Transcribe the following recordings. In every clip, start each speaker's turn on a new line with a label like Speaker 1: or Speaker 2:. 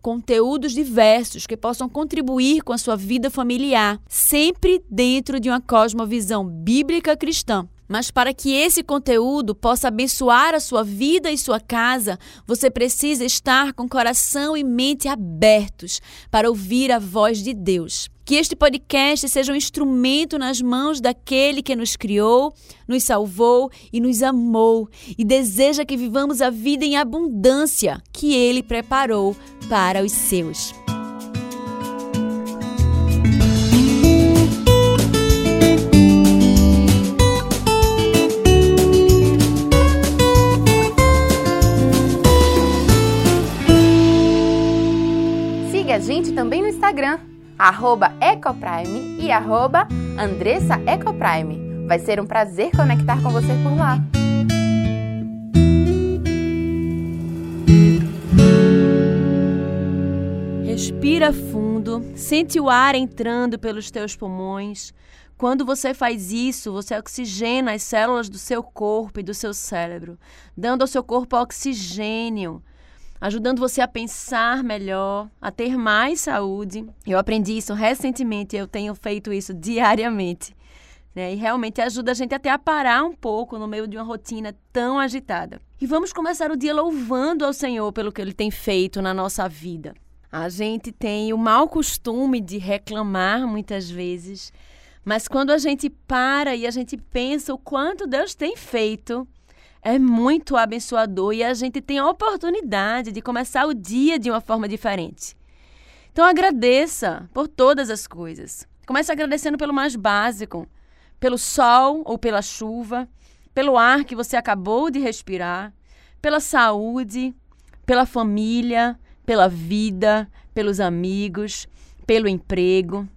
Speaker 1: conteúdos diversos que possam contribuir com a sua vida familiar, sempre dentro de uma cosmovisão bíblica cristã. Mas para que esse conteúdo possa abençoar a sua vida e sua casa, você precisa estar com coração e mente abertos para ouvir a voz de Deus. Que este podcast seja um instrumento nas mãos daquele que nos criou, nos salvou e nos amou e deseja que vivamos a vida em abundância que ele preparou para os seus.
Speaker 2: Também no Instagram Ecoprime e arroba Andressa Ecoprime. Vai ser um prazer conectar com você por lá.
Speaker 1: Respira fundo, sente o ar entrando pelos teus pulmões. Quando você faz isso, você oxigena as células do seu corpo e do seu cérebro, dando ao seu corpo oxigênio ajudando você a pensar melhor, a ter mais saúde. Eu aprendi isso recentemente, eu tenho feito isso diariamente. Né? E realmente ajuda a gente até a parar um pouco no meio de uma rotina tão agitada. E vamos começar o dia louvando ao Senhor pelo que Ele tem feito na nossa vida. A gente tem o mau costume de reclamar muitas vezes, mas quando a gente para e a gente pensa o quanto Deus tem feito, é muito abençoador e a gente tem a oportunidade de começar o dia de uma forma diferente. Então agradeça por todas as coisas. Comece agradecendo pelo mais básico, pelo sol ou pela chuva, pelo ar que você acabou de respirar, pela saúde, pela família, pela vida, pelos amigos, pelo emprego,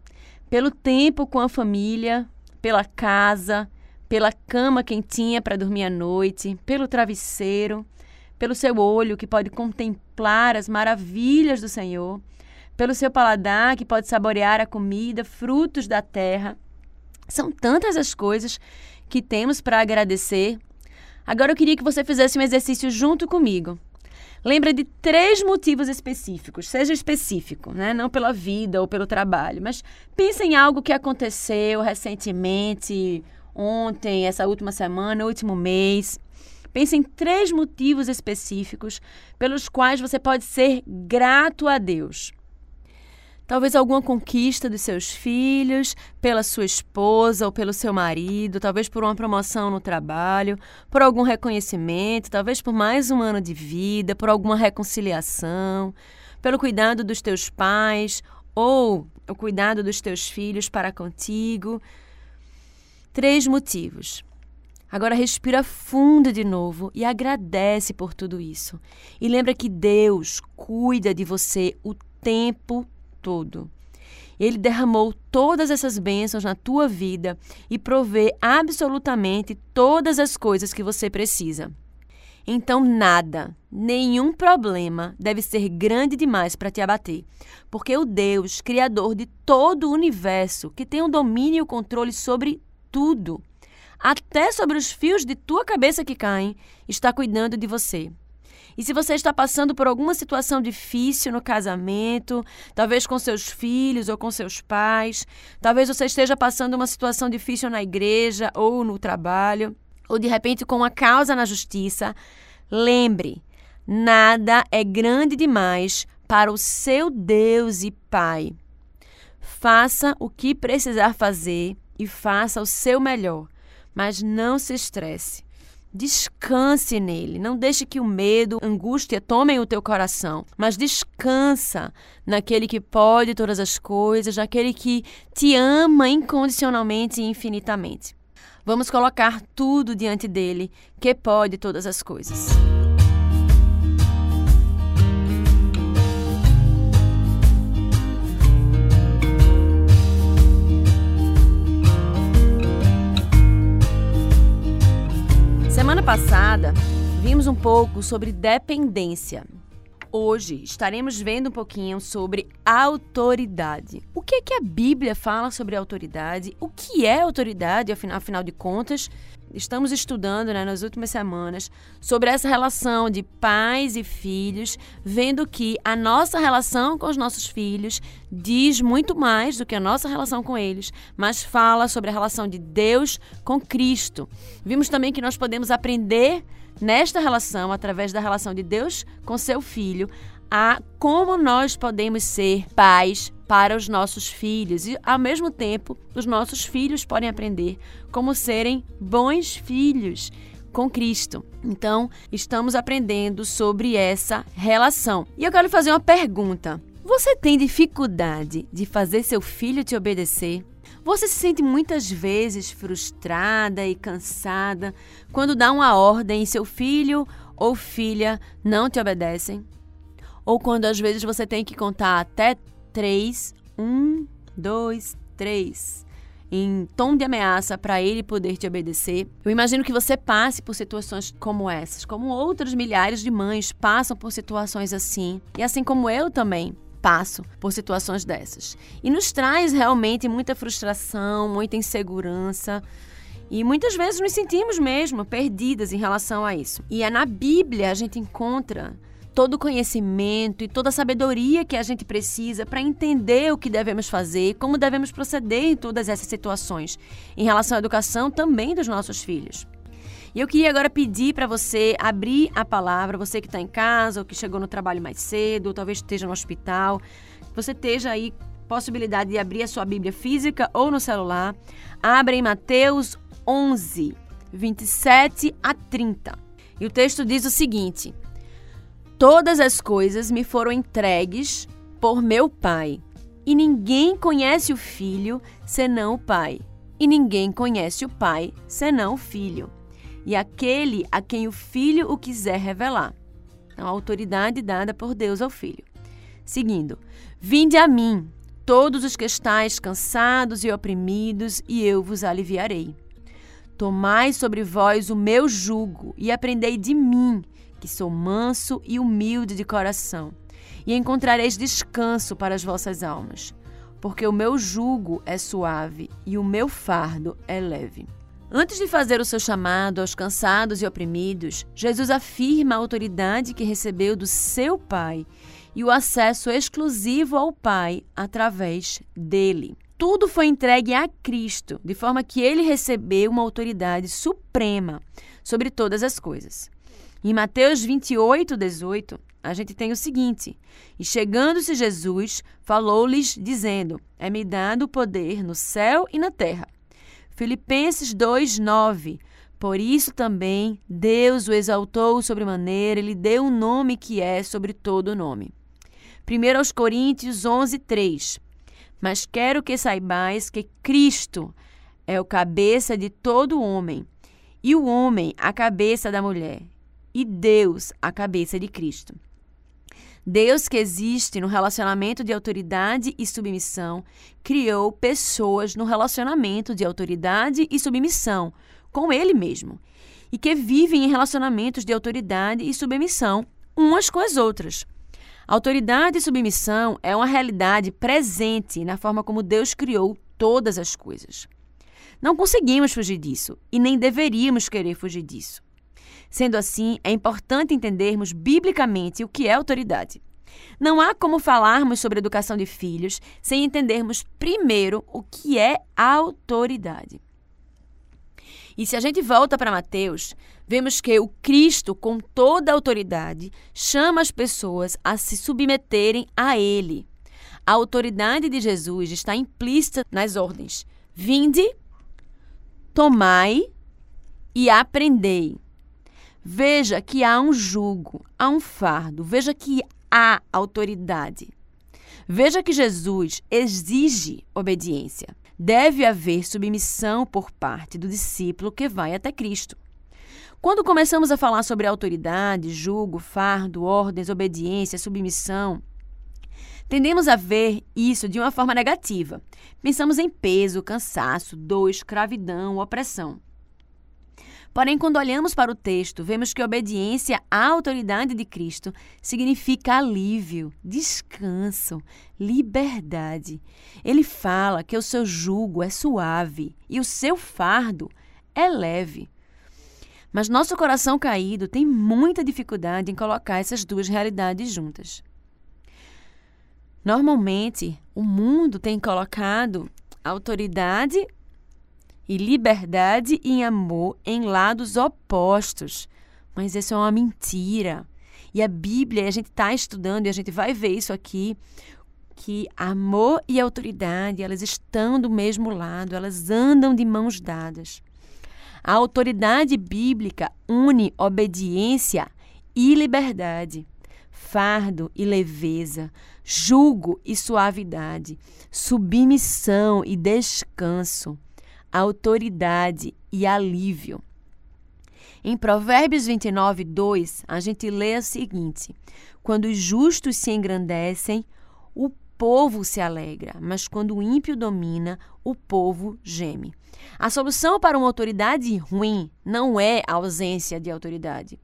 Speaker 1: pelo tempo com a família, pela casa, pela cama quentinha para dormir à noite, pelo travesseiro, pelo seu olho que pode contemplar as maravilhas do Senhor, pelo seu paladar que pode saborear a comida, frutos da terra. São tantas as coisas que temos para agradecer. Agora eu queria que você fizesse um exercício junto comigo. Lembra de três motivos específicos, seja específico, né? não pela vida ou pelo trabalho, mas pense em algo que aconteceu recentemente ontem, essa última semana, último mês. Pense em três motivos específicos pelos quais você pode ser grato a Deus. Talvez alguma conquista dos seus filhos, pela sua esposa ou pelo seu marido, talvez por uma promoção no trabalho, por algum reconhecimento, talvez por mais um ano de vida, por alguma reconciliação, pelo cuidado dos teus pais ou o cuidado dos teus filhos para contigo. Três motivos. Agora respira fundo de novo e agradece por tudo isso. E lembra que Deus cuida de você o tempo todo. Ele derramou todas essas bênçãos na tua vida e provê absolutamente todas as coisas que você precisa. Então, nada, nenhum problema deve ser grande demais para te abater, porque o Deus, Criador de todo o universo, que tem o domínio e o controle sobre tudo, até sobre os fios de tua cabeça que caem, está cuidando de você. E se você está passando por alguma situação difícil no casamento, talvez com seus filhos ou com seus pais, talvez você esteja passando uma situação difícil na igreja ou no trabalho, ou de repente com uma causa na justiça, lembre, nada é grande demais para o seu Deus e Pai. Faça o que precisar fazer e faça o seu melhor, mas não se estresse. Descanse nele. Não deixe que o medo, angústia tomem o teu coração, mas descansa naquele que pode todas as coisas, naquele que te ama incondicionalmente e infinitamente. Vamos colocar tudo diante dele, que pode todas as coisas. Semana passada, vimos um pouco sobre dependência. Hoje estaremos vendo um pouquinho sobre autoridade. O que é que a Bíblia fala sobre autoridade? O que é autoridade, afinal, afinal de contas? Estamos estudando né, nas últimas semanas sobre essa relação de pais e filhos, vendo que a nossa relação com os nossos filhos diz muito mais do que a nossa relação com eles, mas fala sobre a relação de Deus com Cristo. Vimos também que nós podemos aprender nesta relação, através da relação de Deus com seu filho, a como nós podemos ser pais para os nossos filhos e, ao mesmo tempo, os nossos filhos podem aprender como serem bons filhos com Cristo. Então, estamos aprendendo sobre essa relação. E eu quero fazer uma pergunta. Você tem dificuldade de fazer seu filho te obedecer? Você se sente muitas vezes frustrada e cansada quando dá uma ordem e seu filho ou filha não te obedecem? Ou quando às vezes você tem que contar até três, um, dois, três, em tom de ameaça para ele poder te obedecer. Eu imagino que você passe por situações como essas, como outros milhares de mães passam por situações assim, e assim como eu também passo por situações dessas. E nos traz realmente muita frustração, muita insegurança. E muitas vezes nos sentimos mesmo perdidas em relação a isso. E é na Bíblia a gente encontra todo o conhecimento e toda a sabedoria que a gente precisa para entender o que devemos fazer, como devemos proceder em todas essas situações, em relação à educação também dos nossos filhos. E eu queria agora pedir para você abrir a palavra, você que está em casa, ou que chegou no trabalho mais cedo, ou talvez esteja no hospital, você esteja aí possibilidade de abrir a sua Bíblia física ou no celular. Abra em Mateus 11, 27 a 30. E o texto diz o seguinte: Todas as coisas me foram entregues por meu Pai, e ninguém conhece o Filho senão o Pai, e ninguém conhece o Pai senão o Filho e aquele a quem o filho o quiser revelar. Então, a autoridade dada por Deus ao filho. Seguindo, vinde a mim, todos os que estáis cansados e oprimidos, e eu vos aliviarei. Tomai sobre vós o meu jugo e aprendei de mim, que sou manso e humilde de coração, e encontrareis descanso para as vossas almas, porque o meu jugo é suave e o meu fardo é leve. Antes de fazer o seu chamado aos cansados e oprimidos, Jesus afirma a autoridade que recebeu do seu Pai e o acesso exclusivo ao Pai através dele. Tudo foi entregue a Cristo, de forma que ele recebeu uma autoridade suprema sobre todas as coisas. Em Mateus 28, 18, a gente tem o seguinte: E chegando-se Jesus, falou-lhes, dizendo: É-me dado o poder no céu e na terra. Filipenses 2:9. Por isso também Deus o exaltou sobremaneira e lhe deu um nome que é sobre todo nome. 1 aos Coríntios 11:3. Mas quero que saibais que Cristo é o cabeça de todo homem, e o homem a cabeça da mulher, e Deus a cabeça de Cristo. Deus, que existe no relacionamento de autoridade e submissão, criou pessoas no relacionamento de autoridade e submissão com Ele mesmo e que vivem em relacionamentos de autoridade e submissão umas com as outras. Autoridade e submissão é uma realidade presente na forma como Deus criou todas as coisas. Não conseguimos fugir disso e nem deveríamos querer fugir disso. Sendo assim, é importante entendermos biblicamente o que é autoridade. Não há como falarmos sobre educação de filhos sem entendermos primeiro o que é autoridade. E se a gente volta para Mateus, vemos que o Cristo, com toda a autoridade, chama as pessoas a se submeterem a Ele. A autoridade de Jesus está implícita nas ordens: Vinde, tomai e aprendei. Veja que há um jugo, há um fardo, veja que há autoridade. Veja que Jesus exige obediência. Deve haver submissão por parte do discípulo que vai até Cristo. Quando começamos a falar sobre autoridade, jugo, fardo, ordens, obediência, submissão, tendemos a ver isso de uma forma negativa. Pensamos em peso, cansaço, dor, escravidão, opressão. Porém, quando olhamos para o texto, vemos que obediência à autoridade de Cristo significa alívio, descanso, liberdade. Ele fala que o seu jugo é suave e o seu fardo é leve. Mas nosso coração caído tem muita dificuldade em colocar essas duas realidades juntas. Normalmente, o mundo tem colocado autoridade e liberdade e amor em lados opostos. Mas isso é uma mentira. E a Bíblia, a gente está estudando e a gente vai ver isso aqui, que amor e autoridade, elas estão do mesmo lado, elas andam de mãos dadas. A autoridade bíblica une obediência e liberdade, fardo e leveza, jugo e suavidade, submissão e descanso autoridade e alívio. Em Provérbios 29, 2, a gente lê o seguinte: Quando os justos se engrandecem, o povo se alegra, mas quando o ímpio domina, o povo geme. A solução para uma autoridade ruim não é a ausência de autoridade,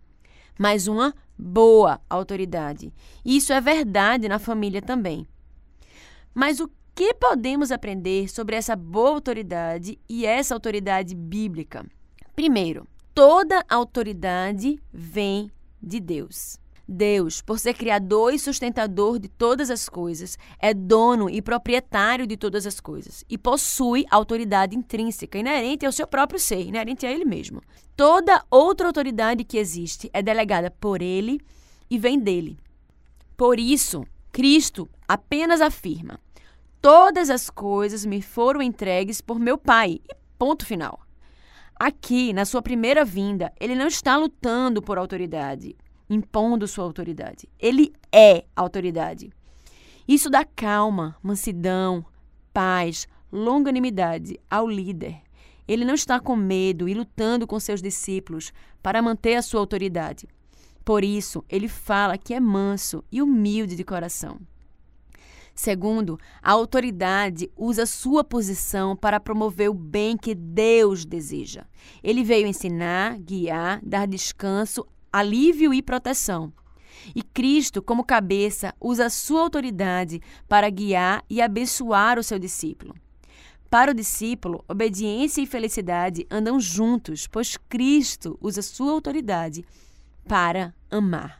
Speaker 1: mas uma boa autoridade. Isso é verdade na família também. Mas o que podemos aprender sobre essa boa autoridade e essa autoridade bíblica? Primeiro, toda autoridade vem de Deus. Deus, por ser criador e sustentador de todas as coisas, é dono e proprietário de todas as coisas e possui autoridade intrínseca, inerente ao seu próprio ser, inerente a ele mesmo. Toda outra autoridade que existe é delegada por ele e vem dele. Por isso, Cristo apenas afirma: Todas as coisas me foram entregues por meu Pai. E ponto final. Aqui, na sua primeira vinda, ele não está lutando por autoridade, impondo sua autoridade. Ele é autoridade. Isso dá calma, mansidão, paz, longanimidade ao líder. Ele não está com medo e lutando com seus discípulos para manter a sua autoridade. Por isso, ele fala que é manso e humilde de coração. Segundo, a autoridade usa sua posição para promover o bem que Deus deseja. Ele veio ensinar, guiar, dar descanso, alívio e proteção. E Cristo, como cabeça, usa sua autoridade para guiar e abençoar o seu discípulo. Para o discípulo, obediência e felicidade andam juntos, pois Cristo usa sua autoridade para amar.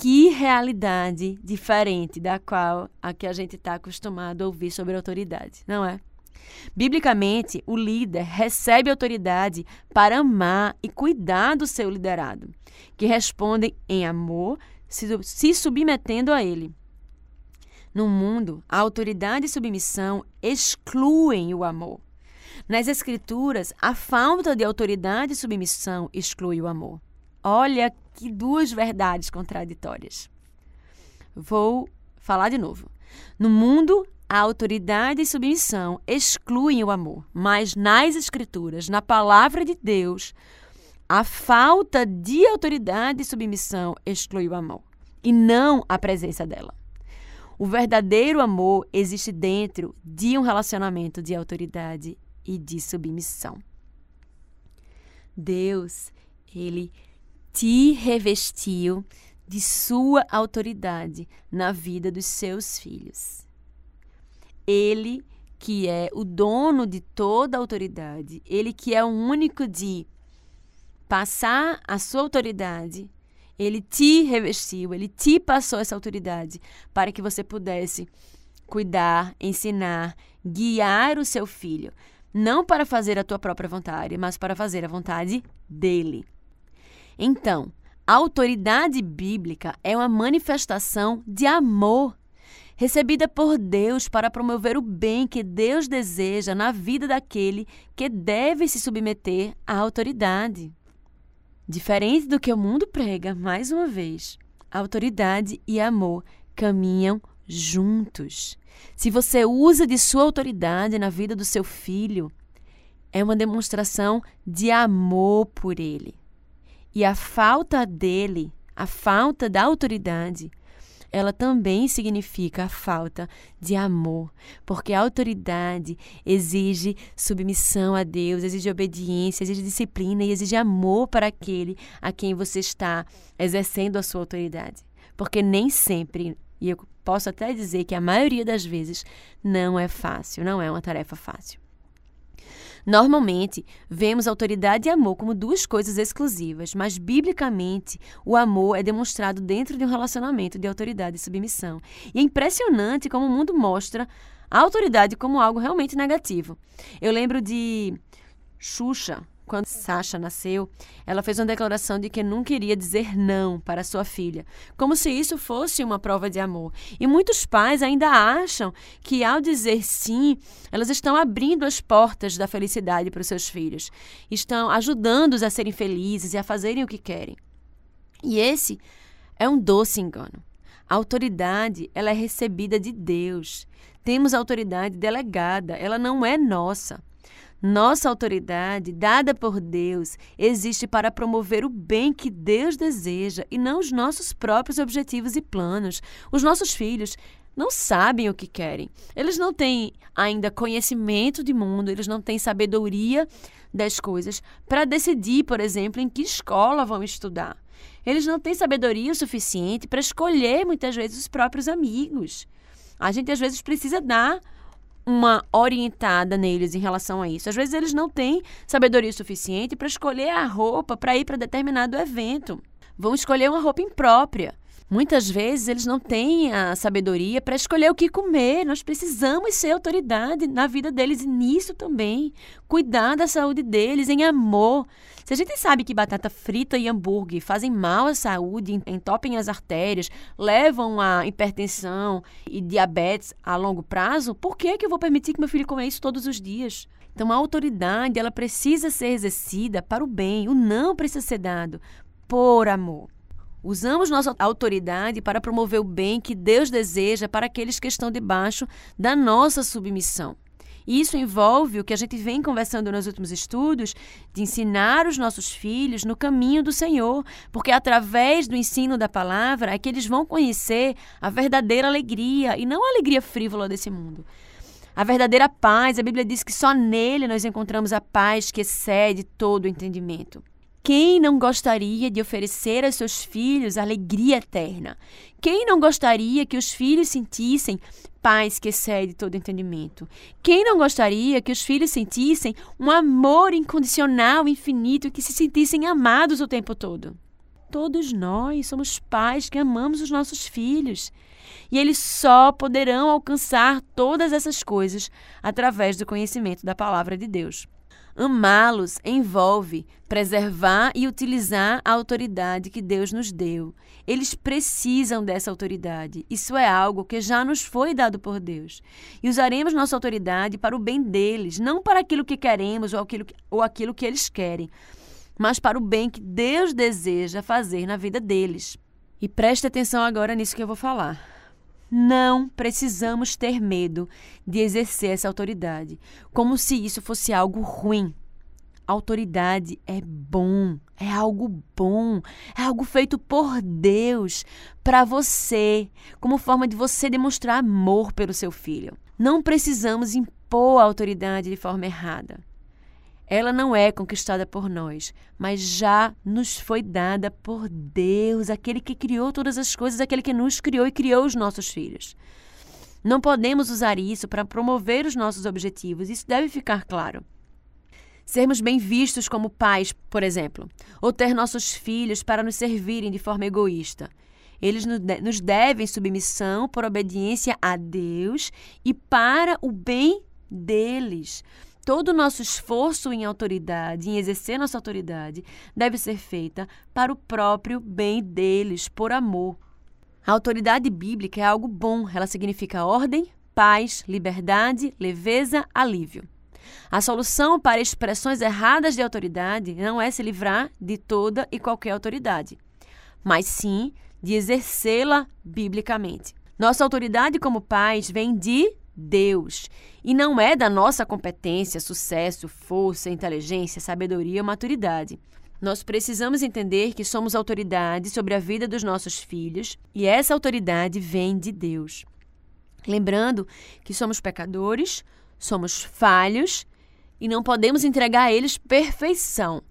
Speaker 1: Que realidade diferente da qual a que a gente está acostumado a ouvir sobre autoridade, não é? Biblicamente, o líder recebe autoridade para amar e cuidar do seu liderado, que respondem em amor, se, submetendo a ele. No mundo, a autoridade e submissão excluem o amor. Nas Escrituras, a falta de autoridade e submissão exclui o amor. Olha duas verdades contraditórias. Vou falar de novo. No mundo, a autoridade e submissão excluem o amor, mas nas Escrituras, na palavra de Deus, a falta de autoridade e submissão exclui o amor, e não a presença dela. O verdadeiro amor existe dentro de um relacionamento de autoridade e de submissão. Deus, ele te revestiu de sua autoridade na vida dos seus filhos. Ele que é o dono de toda autoridade, ele que é o único de passar a sua autoridade, ele te revestiu, ele te passou essa autoridade para que você pudesse cuidar, ensinar, guiar o seu filho, não para fazer a tua própria vontade, mas para fazer a vontade dele. Então, a autoridade bíblica é uma manifestação de amor recebida por Deus para promover o bem que Deus deseja na vida daquele que deve se submeter à autoridade. Diferente do que o mundo prega, mais uma vez, autoridade e amor caminham juntos. Se você usa de sua autoridade na vida do seu filho, é uma demonstração de amor por ele. E a falta dele, a falta da autoridade, ela também significa a falta de amor, porque a autoridade exige submissão a Deus, exige obediência, exige disciplina e exige amor para aquele a quem você está exercendo a sua autoridade. Porque nem sempre, e eu posso até dizer que a maioria das vezes não é fácil, não é uma tarefa fácil. Normalmente, vemos autoridade e amor como duas coisas exclusivas, mas biblicamente, o amor é demonstrado dentro de um relacionamento de autoridade e submissão. E é impressionante como o mundo mostra a autoridade como algo realmente negativo. Eu lembro de Xuxa, quando Sasha nasceu, ela fez uma declaração de que nunca iria dizer não para sua filha, como se isso fosse uma prova de amor. E muitos pais ainda acham que, ao dizer sim, elas estão abrindo as portas da felicidade para os seus filhos, estão ajudando-os a serem felizes e a fazerem o que querem. E esse é um doce engano. A autoridade, ela é recebida de Deus. Temos autoridade delegada, ela não é nossa. Nossa autoridade, dada por Deus, existe para promover o bem que Deus deseja e não os nossos próprios objetivos e planos. Os nossos filhos não sabem o que querem. Eles não têm ainda conhecimento de mundo, eles não têm sabedoria das coisas para decidir, por exemplo, em que escola vão estudar. Eles não têm sabedoria o suficiente para escolher muitas vezes os próprios amigos. A gente às vezes precisa dar uma orientada neles em relação a isso. Às vezes eles não têm sabedoria suficiente para escolher a roupa para ir para determinado evento. Vão escolher uma roupa imprópria. Muitas vezes eles não têm a sabedoria para escolher o que comer. Nós precisamos ser autoridade na vida deles e nisso também. Cuidar da saúde deles em amor. Se a gente sabe que batata frita e hambúrguer fazem mal à saúde, entopem as artérias, levam a hipertensão e diabetes a longo prazo, por que, que eu vou permitir que meu filho coma isso todos os dias? Então, a autoridade ela precisa ser exercida para o bem. O não precisa ser dado por amor. Usamos nossa autoridade para promover o bem que Deus deseja para aqueles que estão debaixo da nossa submissão. Isso envolve o que a gente vem conversando nos últimos estudos, de ensinar os nossos filhos no caminho do Senhor, porque através do ensino da palavra é que eles vão conhecer a verdadeira alegria e não a alegria frívola desse mundo. A verdadeira paz, a Bíblia diz que só nele nós encontramos a paz que excede todo o entendimento. Quem não gostaria de oferecer aos seus filhos alegria eterna? Quem não gostaria que os filhos sentissem paz que excede todo entendimento? Quem não gostaria que os filhos sentissem um amor incondicional, infinito, que se sentissem amados o tempo todo? Todos nós somos pais que amamos os nossos filhos. E eles só poderão alcançar todas essas coisas através do conhecimento da palavra de Deus. Amá-los envolve preservar e utilizar a autoridade que Deus nos deu. Eles precisam dessa autoridade. Isso é algo que já nos foi dado por Deus. E usaremos nossa autoridade para o bem deles, não para aquilo que queremos ou aquilo que, ou aquilo que eles querem, mas para o bem que Deus deseja fazer na vida deles. E preste atenção agora nisso que eu vou falar. Não precisamos ter medo de exercer essa autoridade, como se isso fosse algo ruim. Autoridade é bom, é algo bom, é algo feito por Deus para você, como forma de você demonstrar amor pelo seu filho. Não precisamos impor a autoridade de forma errada. Ela não é conquistada por nós, mas já nos foi dada por Deus, aquele que criou todas as coisas, aquele que nos criou e criou os nossos filhos. Não podemos usar isso para promover os nossos objetivos, isso deve ficar claro. sermos bem vistos como pais, por exemplo, ou ter nossos filhos para nos servirem de forma egoísta. Eles nos devem submissão por obediência a Deus e para o bem deles. Todo o nosso esforço em autoridade, em exercer nossa autoridade, deve ser feita para o próprio bem deles, por amor. A autoridade bíblica é algo bom, ela significa ordem, paz, liberdade, leveza, alívio. A solução para expressões erradas de autoridade não é se livrar de toda e qualquer autoridade, mas sim de exercê-la biblicamente. Nossa autoridade como pais vem de Deus e não é da nossa competência, sucesso, força, inteligência, sabedoria ou maturidade. Nós precisamos entender que somos autoridade sobre a vida dos nossos filhos e essa autoridade vem de Deus. Lembrando que somos pecadores, somos falhos e não podemos entregar a eles perfeição,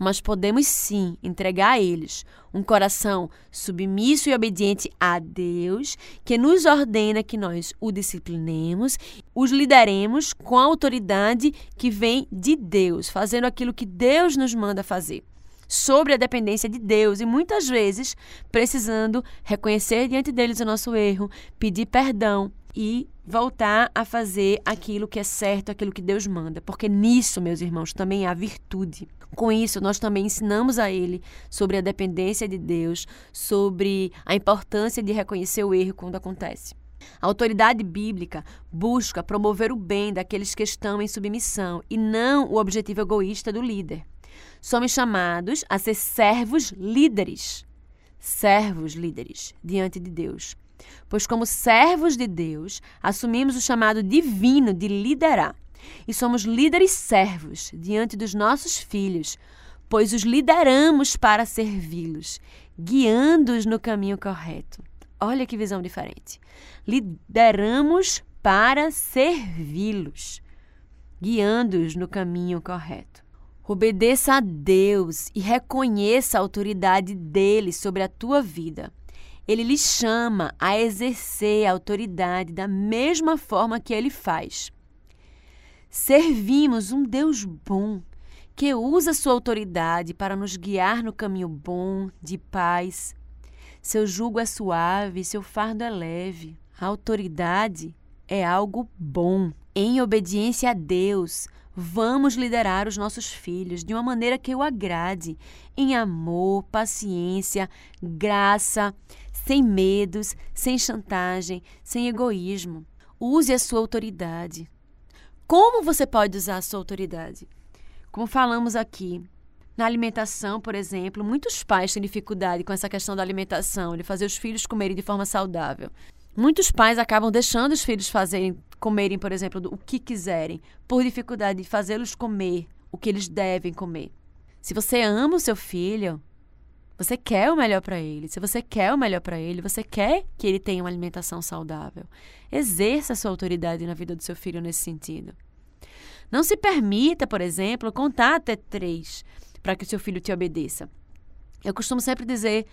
Speaker 1: mas podemos sim entregar a eles um coração submisso e obediente a Deus, que nos ordena que nós o disciplinemos, os lideremos com a autoridade que vem de Deus, fazendo aquilo que Deus nos manda fazer sobre a dependência de Deus e muitas vezes precisando reconhecer diante deles o nosso erro, pedir perdão e voltar a fazer aquilo que é certo, aquilo que Deus manda, porque nisso, meus irmãos, também há virtude. Com isso, nós também ensinamos a ele sobre a dependência de Deus, sobre a importância de reconhecer o erro quando acontece. A autoridade bíblica busca promover o bem daqueles que estão em submissão e não o objetivo egoísta do líder. Somos chamados a ser servos líderes. Servos líderes diante de Deus. Pois, como servos de Deus, assumimos o chamado divino de liderar. E somos líderes servos diante dos nossos filhos, pois os lideramos para servi-los, guiando-os no caminho correto. Olha que visão diferente. Lideramos para servi-los, guiando-os no caminho correto. Obedeça a Deus e reconheça a autoridade dele sobre a tua vida. Ele lhe chama a exercer a autoridade da mesma forma que ele faz. Servimos um Deus bom que usa sua autoridade para nos guiar no caminho bom, de paz. Seu jugo é suave, seu fardo é leve. A autoridade é algo bom. Em obediência a Deus, Vamos liderar os nossos filhos de uma maneira que o agrade, em amor, paciência, graça, sem medos, sem chantagem, sem egoísmo. Use a sua autoridade. Como você pode usar a sua autoridade? Como falamos aqui, na alimentação, por exemplo, muitos pais têm dificuldade com essa questão da alimentação, de fazer os filhos comerem de forma saudável. Muitos pais acabam deixando os filhos fazerem comerem, por exemplo, o que quiserem, por dificuldade de fazê-los comer o que eles devem comer. Se você ama o seu filho, você quer o melhor para ele. Se você quer o melhor para ele, você quer que ele tenha uma alimentação saudável. Exerça a sua autoridade na vida do seu filho nesse sentido. Não se permita, por exemplo, contar até três para que o seu filho te obedeça. Eu costumo sempre dizer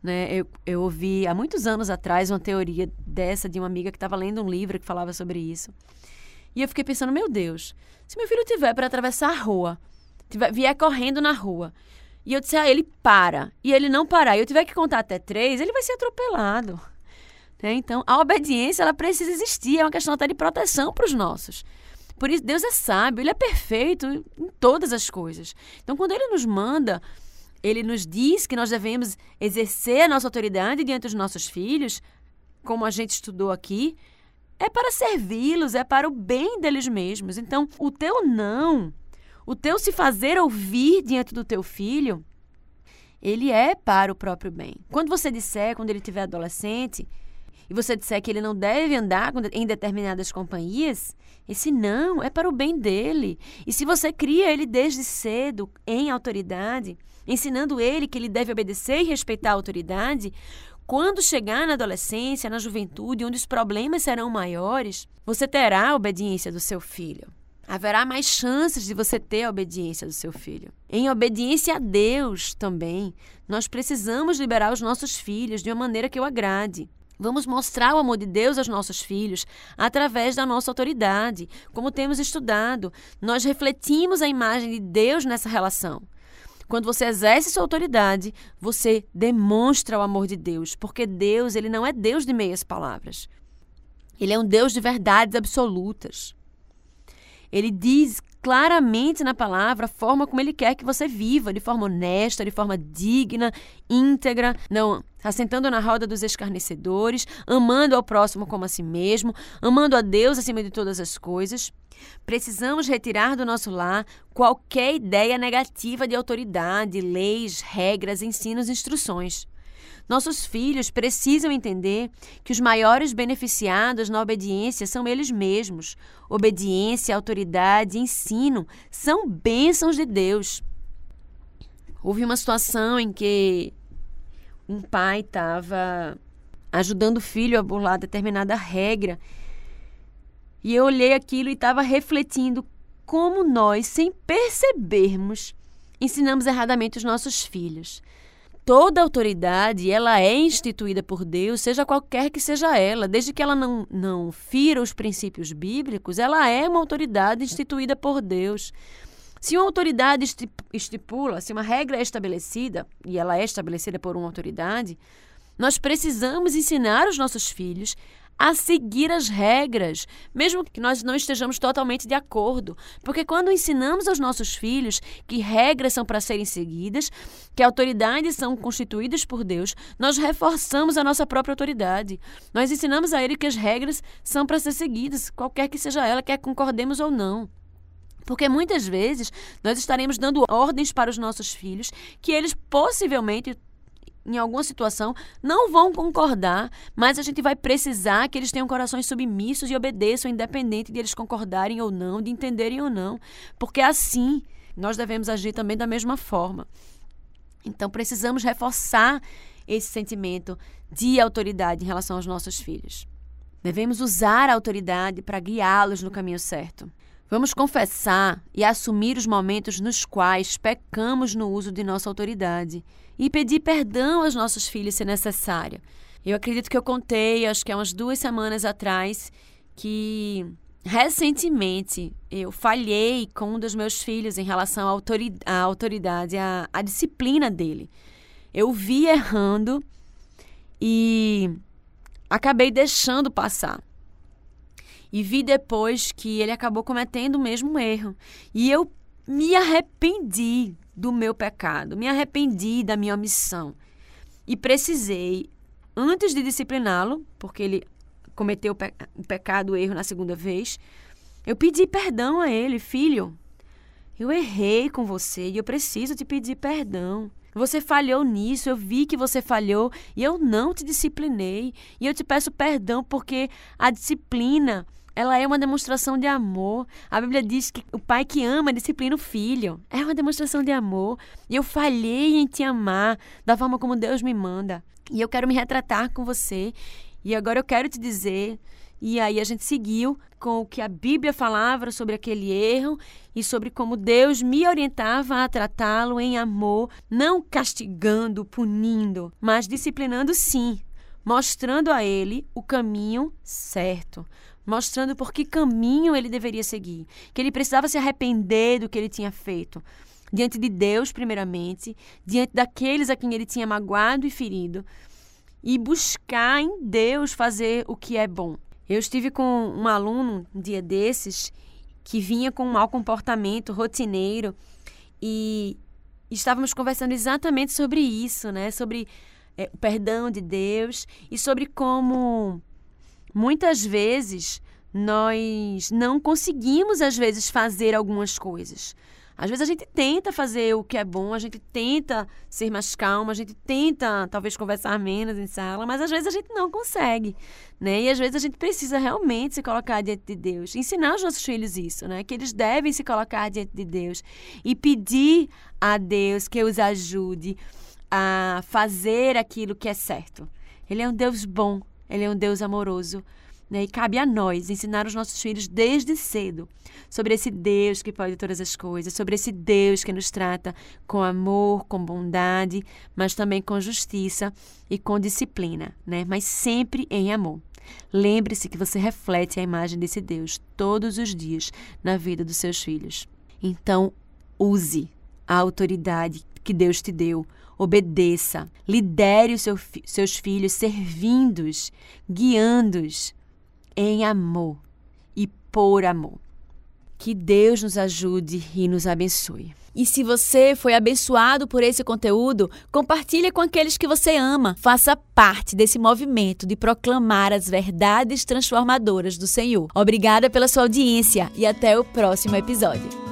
Speaker 1: né? Eu, eu ouvi há muitos anos atrás uma teoria dessa de uma amiga que estava lendo um livro que falava sobre isso. E eu fiquei pensando, meu Deus, se meu filho tiver para atravessar a rua, tiver, vier correndo na rua, e eu disser a ele para, e ele não parar, e eu tiver que contar até três, ele vai ser atropelado. Né? Então, a obediência ela precisa existir, é uma questão até de proteção para os nossos. Por isso, Deus é sábio, Ele é perfeito em todas as coisas. Então, quando Ele nos manda ele nos diz que nós devemos exercer a nossa autoridade diante dos nossos filhos, como a gente estudou aqui, é para servi-los, é para o bem deles mesmos. Então, o teu não, o teu se fazer ouvir diante do teu filho, ele é para o próprio bem. Quando você disser, quando ele tiver adolescente, e você disser que ele não deve andar em determinadas companhias, esse não é para o bem dele. E se você cria ele desde cedo em autoridade, ensinando ele que ele deve obedecer e respeitar a autoridade, quando chegar na adolescência, na juventude, onde os problemas serão maiores, você terá a obediência do seu filho. Haverá mais chances de você ter a obediência do seu filho. Em obediência a Deus também, nós precisamos liberar os nossos filhos de uma maneira que o agrade. Vamos mostrar o amor de Deus aos nossos filhos através da nossa autoridade. Como temos estudado, nós refletimos a imagem de Deus nessa relação. Quando você exerce sua autoridade, você demonstra o amor de Deus, porque Deus, ele não é Deus de meias palavras. Ele é um Deus de verdades absolutas. Ele diz claramente na palavra a forma como ele quer que você viva, de forma honesta, de forma digna, íntegra, não assentando na roda dos escarnecedores, amando ao próximo como a si mesmo, amando a Deus acima de todas as coisas. Precisamos retirar do nosso lar qualquer ideia negativa de autoridade, leis, regras, ensinos, instruções. Nossos filhos precisam entender que os maiores beneficiados na obediência são eles mesmos. Obediência, autoridade, ensino são bênçãos de Deus. Houve uma situação em que um pai estava ajudando o filho a burlar determinada regra. E eu olhei aquilo e estava refletindo como nós, sem percebermos, ensinamos erradamente os nossos filhos toda autoridade ela é instituída por Deus, seja qualquer que seja ela, desde que ela não, não fira os princípios bíblicos, ela é uma autoridade instituída por Deus. Se uma autoridade estipula, se uma regra é estabelecida, e ela é estabelecida por uma autoridade, nós precisamos ensinar os nossos filhos a seguir as regras, mesmo que nós não estejamos totalmente de acordo. Porque quando ensinamos aos nossos filhos que regras são para serem seguidas, que autoridades são constituídas por Deus, nós reforçamos a nossa própria autoridade. Nós ensinamos a ele que as regras são para ser seguidas, qualquer que seja ela, quer concordemos ou não. Porque muitas vezes nós estaremos dando ordens para os nossos filhos que eles possivelmente em alguma situação, não vão concordar, mas a gente vai precisar que eles tenham corações submissos e obedeçam, independente de eles concordarem ou não, de entenderem ou não. Porque assim nós devemos agir também da mesma forma. Então precisamos reforçar esse sentimento de autoridade em relação aos nossos filhos. Devemos usar a autoridade para guiá-los no caminho certo. Vamos confessar e assumir os momentos nos quais pecamos no uso de nossa autoridade e pedir perdão aos nossos filhos se necessário. Eu acredito que eu contei, acho que há umas duas semanas atrás, que recentemente eu falhei com um dos meus filhos em relação à autoridade, à, à disciplina dele. Eu vi errando e acabei deixando passar. E vi depois que ele acabou cometendo o mesmo erro. E eu me arrependi do meu pecado, me arrependi da minha omissão. E precisei, antes de discipliná-lo, porque ele cometeu o, pe o pecado, o erro na segunda vez, eu pedi perdão a ele, filho. Eu errei com você e eu preciso te pedir perdão. Você falhou nisso, eu vi que você falhou e eu não te disciplinei. E eu te peço perdão porque a disciplina ela é uma demonstração de amor. A Bíblia diz que o pai que ama disciplina o filho. É uma demonstração de amor. E eu falhei em te amar da forma como Deus me manda. E eu quero me retratar com você. E agora eu quero te dizer. E aí a gente seguiu com o que a Bíblia falava sobre aquele erro e sobre como Deus me orientava a tratá-lo em amor, não castigando, punindo, mas disciplinando sim, mostrando a ele o caminho certo mostrando por que caminho ele deveria seguir, que ele precisava se arrepender do que ele tinha feito, diante de Deus, primeiramente, diante daqueles a quem ele tinha magoado e ferido, e buscar em Deus fazer o que é bom. Eu estive com um aluno um dia desses que vinha com um mau comportamento rotineiro e estávamos conversando exatamente sobre isso, né? Sobre é, o perdão de Deus e sobre como Muitas vezes nós não conseguimos às vezes fazer algumas coisas. Às vezes a gente tenta fazer o que é bom, a gente tenta ser mais calma, a gente tenta talvez conversar menos em sala, mas às vezes a gente não consegue, né? E às vezes a gente precisa realmente se colocar diante de Deus, ensinar os nossos filhos isso, né? Que eles devem se colocar diante de Deus e pedir a Deus que os ajude a fazer aquilo que é certo. Ele é um Deus bom, ele é um Deus amoroso, Né? E cabe a nós ensinar os nossos filhos desde cedo sobre esse Deus que pode todas as coisas, sobre esse Deus que nos trata com amor, com bondade, mas também com justiça e com disciplina, né? Mas sempre em amor. Lembre-se que você reflete a imagem desse Deus todos os dias na vida dos seus filhos. Então, use a autoridade que Deus te deu. Obedeça. Lidere os seu, seus filhos servindo-os, guiando-os em amor e por amor. Que Deus nos ajude e nos abençoe.
Speaker 3: E se você foi abençoado por esse conteúdo, compartilhe com aqueles que você ama. Faça parte desse movimento de proclamar as verdades transformadoras do Senhor. Obrigada pela sua audiência e até o próximo episódio.